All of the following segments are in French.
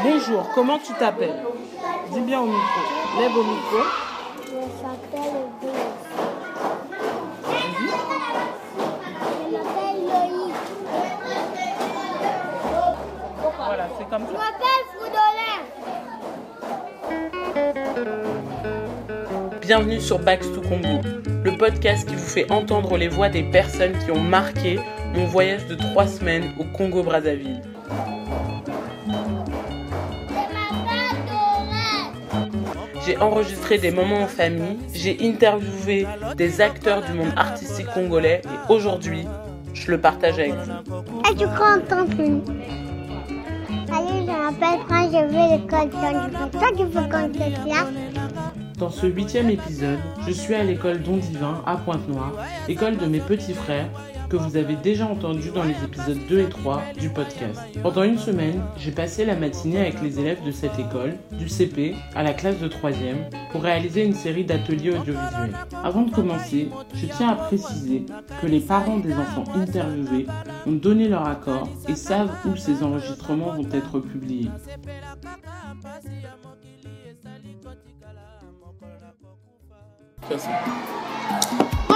Bonjour, comment tu t'appelles? Dis bien au micro. Lève au micro. Je m'appelle. Vas-y. Je m'appelle Loïc. Voilà, c'est comme Je ça. m'appelle Froudolin. Bienvenue sur Backs to Congo, le podcast qui vous fait entendre les voix des personnes qui ont marqué mon voyage de trois semaines au Congo-Brazzaville. J'ai enregistré des moments en famille, j'ai interviewé des acteurs du monde artistique congolais et aujourd'hui, je le partage avec vous. Et tu crois entendre Salut, je m'appelle Franck, je vais l'école Toi, tu veux qu'on te Dans ce huitième épisode, je suis à l'école Don Divin à Pointe-Noire, école de mes petits frères que vous avez déjà entendu dans les épisodes 2 et 3 du podcast. Pendant une semaine, j'ai passé la matinée avec les élèves de cette école, du CP à la classe de 3e, pour réaliser une série d'ateliers audiovisuels. Avant de commencer, je tiens à préciser que les parents des enfants interviewés ont donné leur accord et savent où ces enregistrements vont être publiés.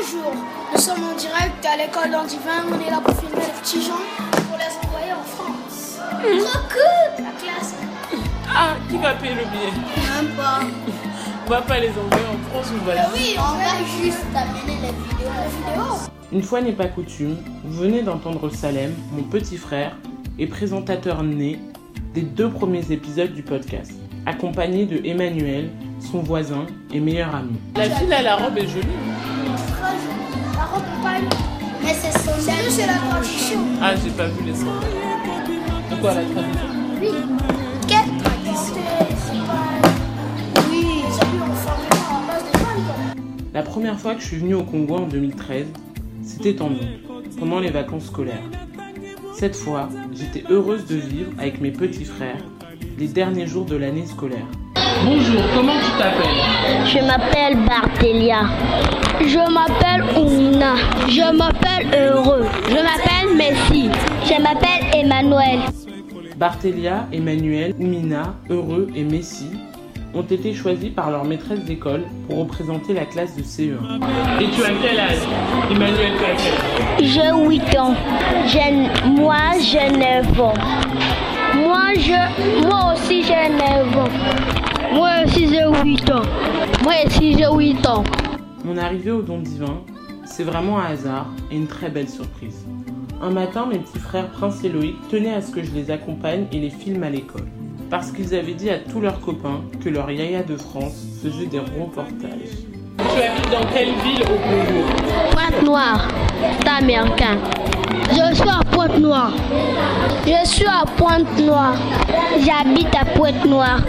Bonjour, nous sommes en direct à l'école d'Andivin. On est là pour filmer les petits gens pour les envoyer en France. Trop cool La classe. Ah, qui va payer le billet? Même pas. On va pas les envoyer en France, on va les Oui, on va juste amener les vidéos. Les vidéos Une fois n'est pas coutume, vous venez d'entendre Salem, mon petit frère, et présentateur né des deux premiers épisodes du podcast, accompagné de Emmanuel, son voisin et meilleur ami. La fille à la robe est jolie. La robe est pas Mais c'est son Nous, c'est la tradition. Ah, j'ai pas vu les sons. De quoi la traduction Oui. Quelle tradition. Oui. La première fois que je suis venu au Congo en 2013, c'était en août, pendant les vacances scolaires. Cette fois, j'étais heureuse de vivre avec mes petits frères les derniers jours de l'année scolaire. Bonjour, comment tu t'appelles Je m'appelle Bartelia. Je m'appelle Oumna. Je m'appelle Heureux. Je m'appelle Messi. Je m'appelle Emmanuel. Bartelia, Emmanuel, Oumina, Heureux et Messi ont été choisis par leur maîtresse d'école pour représenter la classe de CE1. Et tu as quel âge Emmanuel, tu as quel âge J'ai 8 ans. Moi, j'ai 9 ans. Moi, je... Moi aussi, j'ai 9 ans. Moi aussi, j'ai 8 ans. Moi aussi, j'ai 8 ans. Mon arrivée au Don Divin, c'est vraiment un hasard et une très belle surprise. Un matin, mes petits frères Prince et Loïc tenaient à ce que je les accompagne et les filme à l'école. Parce qu'ils avaient dit à tous leurs copains que leur yaya de France faisait des reportages. Tu habites dans quelle ville au Congo? Pointe-Noire, c'est américain. Je suis à Pointe-Noire. Je suis à Pointe-Noire. J'habite à Pointe-Noire.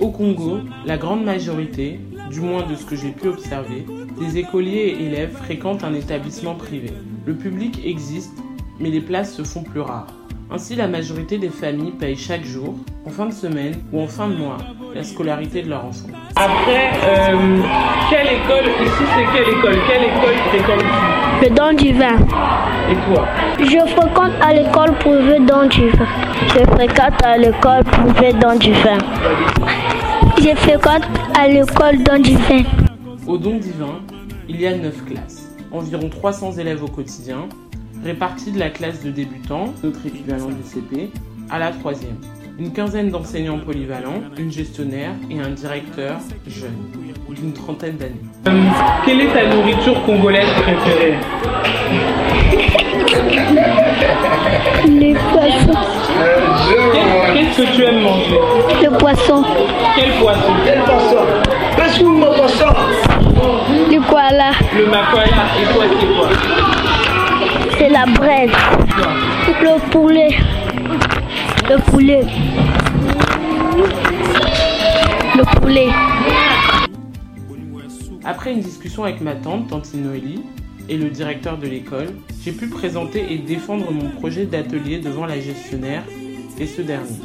Au Congo, la grande majorité, du moins de ce que j'ai pu observer, des écoliers et élèves fréquentent un établissement privé. Le public existe, mais les places se font plus rares. Ainsi, la majorité des familles payent chaque jour, en fin de semaine ou en fin de mois, la scolarité de leur enfant. Après, euh, quelle école, ici c'est quelle école? Quelle école fréquentes-tu Le don du vin. Et toi? Je fréquente à l'école privée don du vin. Je fréquente à l'école privée don du vin. Je fréquente à l'école don du vin. Au Don Divin, il y a 9 classes, environ 300 élèves au quotidien, répartis de la classe de débutants, notre équivalent du CP, à la troisième. Une quinzaine d'enseignants polyvalents, une gestionnaire et un directeur jeune, d'une trentaine d'années. quelle est ta nourriture congolaise préférée? Le poisson. Qu'est-ce que tu aimes manger? Le poisson. Quel poisson? Le koala. Le makoya. Et toi, c'est quoi? C'est la braise. Le poulet. Le poulet. Le poulet. Après une discussion avec ma tante, Tantine Noélie, et le directeur de l'école, j'ai pu présenter et défendre mon projet d'atelier devant la gestionnaire et ce dernier.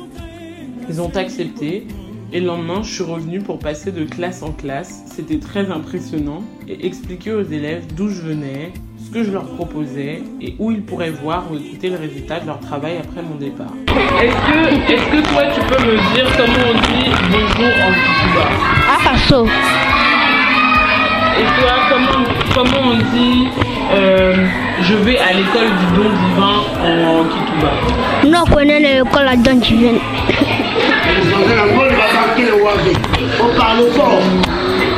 Ils ont accepté et le lendemain, je suis revenue pour passer de classe en classe. C'était très impressionnant et expliquer aux élèves d'où je venais, ce que je leur proposais et où ils pourraient voir ou écouter le résultat de leur travail après mon départ. Est-ce que, est que toi tu peux me dire comment on dit bonjour en Kituba Apaso. Et toi, comment, comment on dit euh, je vais à l'école du don divin en Kituba? Nous on connaît l'école à don divin.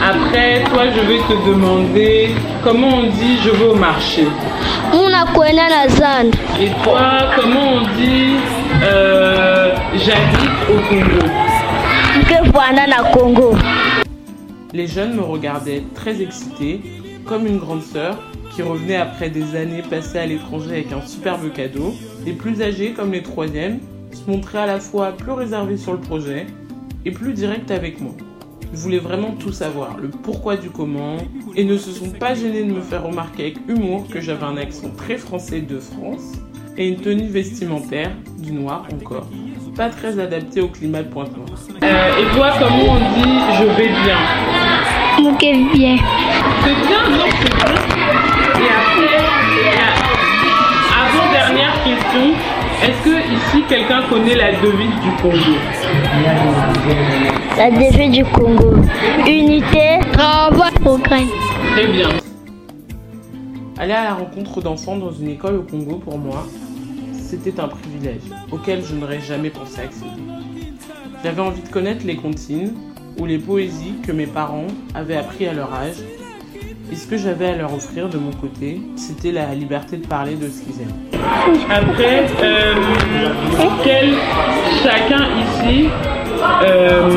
Après, toi, je vais te demander comment on dit je vais au marché? On a la zone. Et toi, comment on dit euh, j'habite au Congo? Que voilà la Congo. Les jeunes me regardaient très excités, comme une grande sœur qui revenait après des années passées à l'étranger avec un superbe cadeau. Les plus âgés, comme les troisièmes, se montraient à la fois plus réservés sur le projet et plus directs avec moi. Ils voulaient vraiment tout savoir, le pourquoi du comment, et ne se sont pas gênés de me faire remarquer avec humour que j'avais un accent très français de France et une tenue vestimentaire, du noir encore, pas très adaptée au climat de Pointe-Noire. Euh, et toi, comment on dit je vais bien Ok, bien. C'est bien, non, c'est bien. Et après, avant-dernière question, est-ce que ici quelqu'un connaît la devise du Congo? La devise du Congo. Unité, travail, progrès. Très bien. Aller à la rencontre d'enfants dans une école au Congo, pour moi, c'était un privilège auquel je n'aurais jamais pensé accéder. J'avais envie de connaître les comptines ou les poésies que mes parents avaient appris à leur âge. Et ce que j'avais à leur offrir de mon côté, c'était la liberté de parler de ce qu'ils aiment. Après, euh, quel, chacun ici, euh,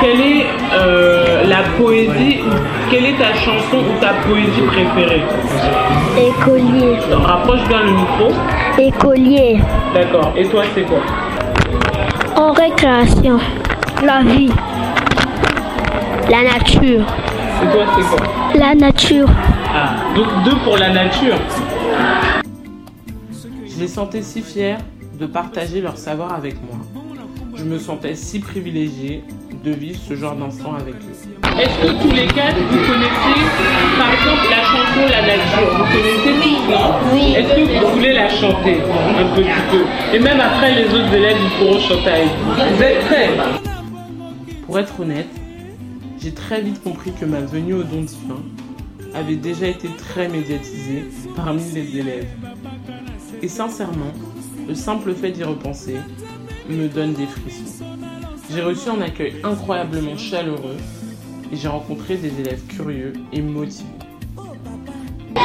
quelle est euh, la poésie, ou quelle est ta chanson ou ta poésie préférée? Écolier. Rapproche bien le micro. Écolier. D'accord. Et toi, c'est quoi? En récréation. La vie. La nature. Et toi, c'est quoi La nature. Ah, donc deux pour la nature. Je les sentais si fiers de partager leur savoir avec moi. Je me sentais si privilégiée de vivre ce genre d'instant avec eux. Est-ce que tous les quatre, vous connaissez, par exemple, la chanson La Nature? Vous connaissez tous, non? Oui. Est-ce que vous voulez la chanter un petit peu Et même après, les autres élèves, ils pourront chanter avec vous. Vous êtes prêts? Pour être honnête, j'ai très vite compris que ma venue au don divin avait déjà été très médiatisée parmi les élèves. Et sincèrement, le simple fait d'y repenser me donne des frissons. J'ai reçu un accueil incroyablement chaleureux et j'ai rencontré des élèves curieux et motivés.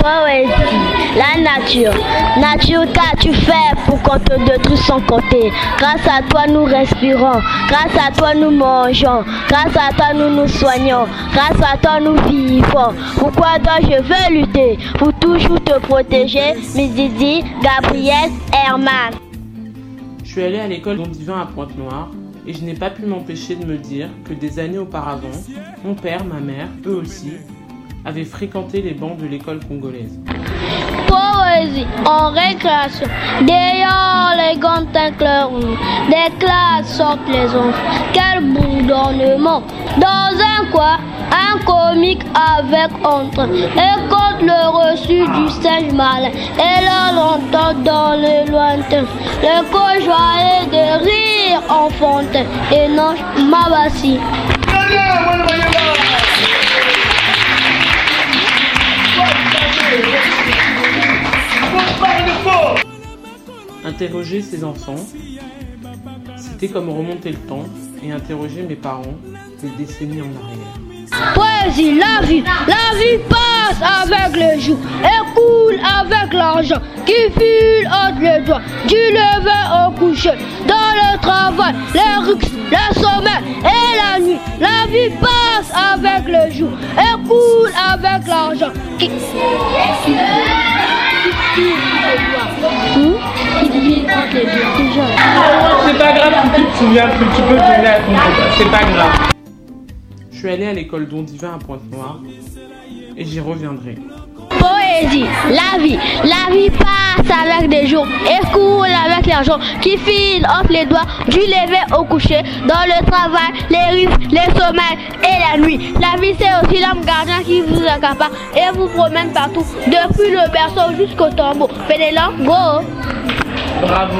La nature. Nature, qu'as-tu fait pour qu'on te détruise sans compter? Grâce à toi, nous respirons. Grâce à toi, nous mangeons. Grâce à toi, nous nous soignons. Grâce à toi, nous vivons. Pourquoi donc je veux lutter? Pour toujours te protéger Didi, Gabriel, Herman. Je suis allée à l'école Don Divin à Pointe-Noire et je n'ai pas pu m'empêcher de me dire que des années auparavant, mon père, ma mère, eux aussi, avaient fréquenté les bancs de l'école congolaise. Poésie en récréation. Dehors les grands éclairs, des classes sortent les enfants. Quel bourdonnement. Dans un coin, un comique avec honte. Écoute le reçu du singe malin. Et là l'entend dans le lointain. Le corps joyeux de rire enfantin. Et non, Mabassi. Interroger ses enfants, c'était comme remonter le temps et interroger mes parents des décennies en arrière. Poésie, la vie, la vie passe avec le jour et coule avec l'argent qui file entre les doigts du lever au coucher. Dans le travail, les rues, le sommeil et la nuit, la vie passe avec le jour et coule avec l'argent qui. C'est pas grave si tu te souviens plus, tu peux donner à ton c'est pas grave. Je suis allée à l'école Don Divin à Pointe-Noire et j'y reviendrai. Poésie, la vie, la vie passe avec des jours et coule avec l'argent qui file entre les doigts du lever au coucher, dans le travail, les risques, les sommeils et la nuit. La vie c'est aussi l'homme gardien qui vous accapare et vous promène partout, depuis le berceau jusqu'au tombeau. Pénélope, go! Bravo.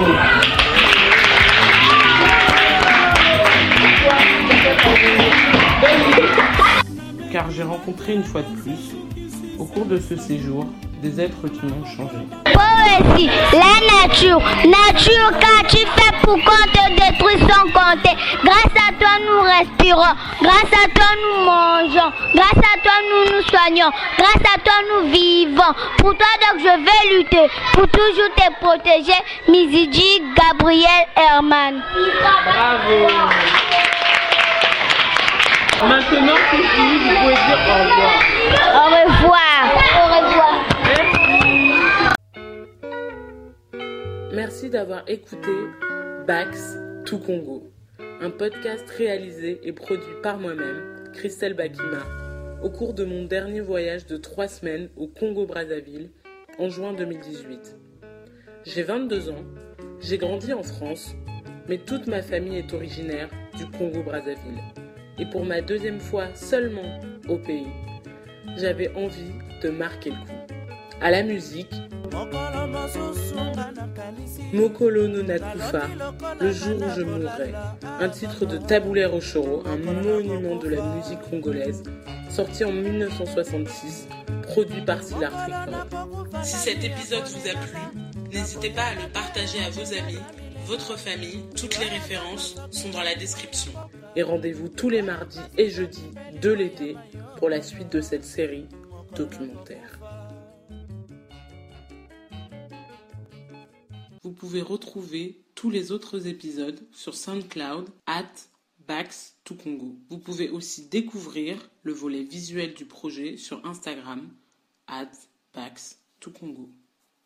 Car j'ai rencontré une fois de plus, au cours de ce séjour, des êtres qui m'ont changé. Poésie, la nature, nature, qu'as-tu fait pour qu'on te détruise sans compter Grâce à toi, nous respirons, grâce à toi, nous mangeons, grâce à toi, nous nous soignons, grâce à toi, nous vivons. Pour toi, donc, je vais lutter, pour toujours te protéger. Miziji, Gabriel, Herman. Bravo. Maintenant, c'est fini, vous pouvez dire au revoir. Au revoir. Merci d'avoir écouté Bax to Congo, un podcast réalisé et produit par moi-même, Christelle Bakima, au cours de mon dernier voyage de trois semaines au Congo-Brazzaville en juin 2018. J'ai 22 ans, j'ai grandi en France, mais toute ma famille est originaire du Congo-Brazzaville. Et pour ma deuxième fois seulement au pays, j'avais envie de marquer le coup. À la musique, Mokolo no Nakufa, Le jour où je mourrai, un titre de Taboulé Rochoro, un monument de la musique congolaise, sorti en 1966, produit par Silar. Si cet épisode vous a plu, n'hésitez pas à le partager à vos amis, votre famille, toutes les références sont dans la description. Et rendez-vous tous les mardis et jeudis de l'été pour la suite de cette série documentaire. Vous pouvez retrouver tous les autres épisodes sur SoundCloud at Bax to Congo. Vous pouvez aussi découvrir le volet visuel du projet sur Instagram at Bax to Congo.